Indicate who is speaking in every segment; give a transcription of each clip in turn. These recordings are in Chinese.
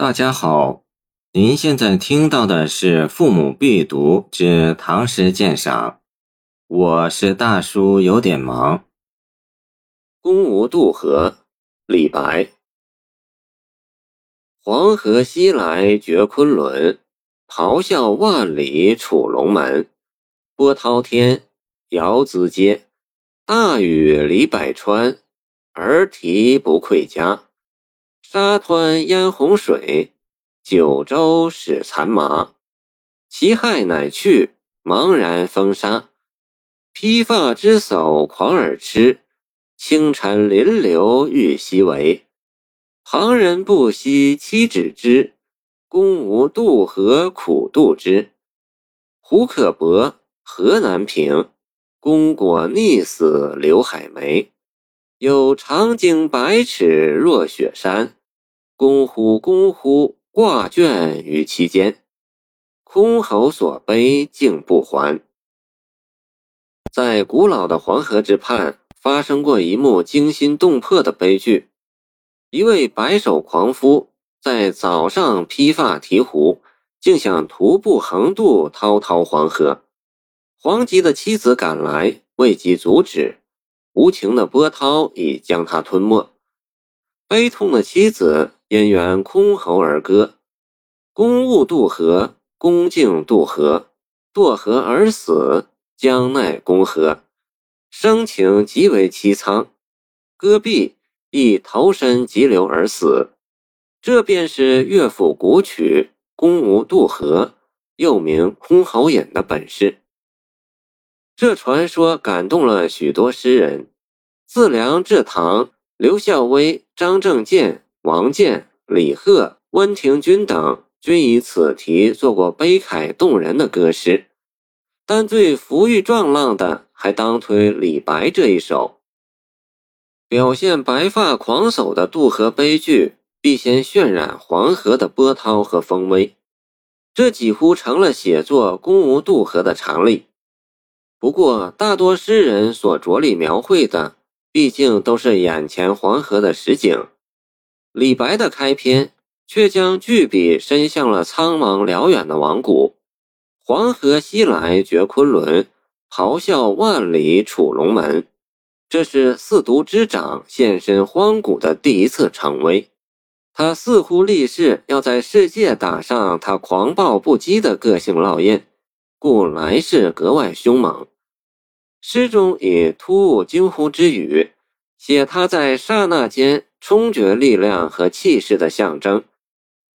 Speaker 1: 大家好，您现在听到的是《父母必读之唐诗鉴赏》，我是大叔，有点忙。《公无渡河》李白：黄河西来绝昆仑，咆哮万里楚龙门。波涛天，遥淄阶，大雨离百川，儿啼不愧家。沙湍淹洪水，九州始残麻。其害乃去，茫然风沙。披发之叟狂而痴，清晨临流欲西为。旁人不惜妻子之，公无渡河苦渡之。胡可伯，河难平。功果溺死刘海梅。有长鲸百尺若雪山。公乎公乎，挂卷于其间。箜篌所悲竟不还。在古老的黄河之畔，发生过一幕惊心动魄的悲剧：一位白首狂夫在早上披发提壶，竟想徒步横渡滔滔黄河。黄吉的妻子赶来，未及阻止，无情的波涛已将他吞没。悲痛的妻子。因缘箜篌而歌，公勿渡河，公竟渡河，堕河而死，将奈公何？生情极为凄苍。戈壁亦投身急流而死。这便是乐府古曲《公无渡河》，又名《箜篌引》的本事。这传说感动了许多诗人，自梁至唐，刘孝威、张正健。王建、李贺、温庭筠等均以此题做过悲慨动人的歌诗，但最浮郁壮浪的还当推李白这一首。表现白发狂叟的渡河悲剧，必先渲染黄河的波涛和风威，这几乎成了写作《公无渡河》的常例。不过，大多诗人所着力描绘的，毕竟都是眼前黄河的实景。李白的开篇却将巨笔伸向了苍茫辽远的王谷。黄河西来绝昆仑，咆哮万里楚龙门。这是四渎之长现身荒谷的第一次逞威。他似乎立誓要在世界打上他狂暴不羁的个性烙印，故来势格外凶猛。诗中以突兀惊呼之语写他在刹那间。冲决力量和气势的象征，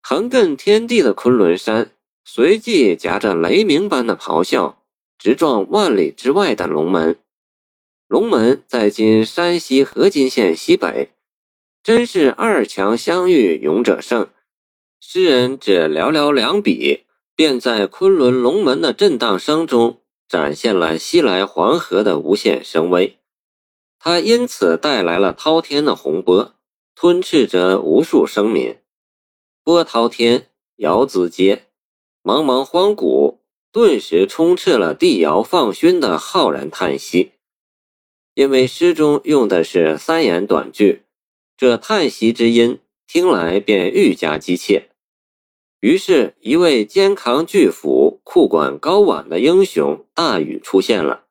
Speaker 1: 横亘天地的昆仑山，随即夹着雷鸣般的咆哮，直撞万里之外的龙门。龙门在今山西河津县西北，真是二强相遇，勇者胜。诗人只寥寥两笔，便在昆仑龙门的震荡声中，展现了西来黄河的无限声威。他因此带来了滔天的洪波。吞噬着无数生民，波涛天，遥淄阶，茫茫荒谷顿时充斥了帝尧放勋的浩然叹息。因为诗中用的是三言短句，这叹息之音听来便愈加急切。于是，一位肩扛巨斧、裤管高挽的英雄大禹出现了。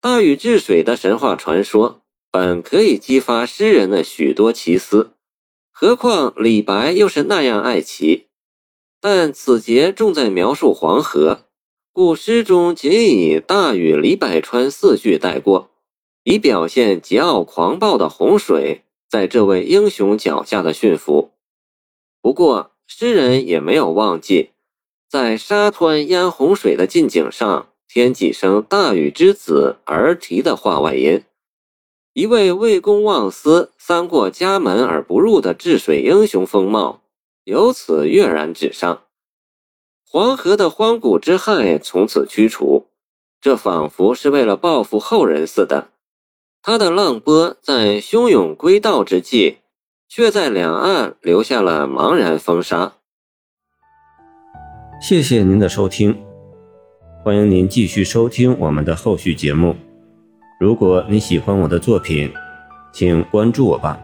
Speaker 1: 大禹治水的神话传说。本可以激发诗人的许多奇思，何况李白又是那样爱奇。但此节重在描述黄河，故诗中仅以“大禹李百川”四句带过，以表现桀骜狂暴的洪水在这位英雄脚下的驯服。不过，诗人也没有忘记，在沙湍淹洪水的近景上添几声大禹之子儿啼的话外音。一位为公忘私、三过家门而不入的治水英雄风貌，由此跃然纸上。黄河的荒古之害从此驱除，这仿佛是为了报复后人似的。他的浪波在汹涌归道之际，却在两岸留下了茫然风沙。
Speaker 2: 谢谢您的收听，欢迎您继续收听我们的后续节目。如果你喜欢我的作品，请关注我吧。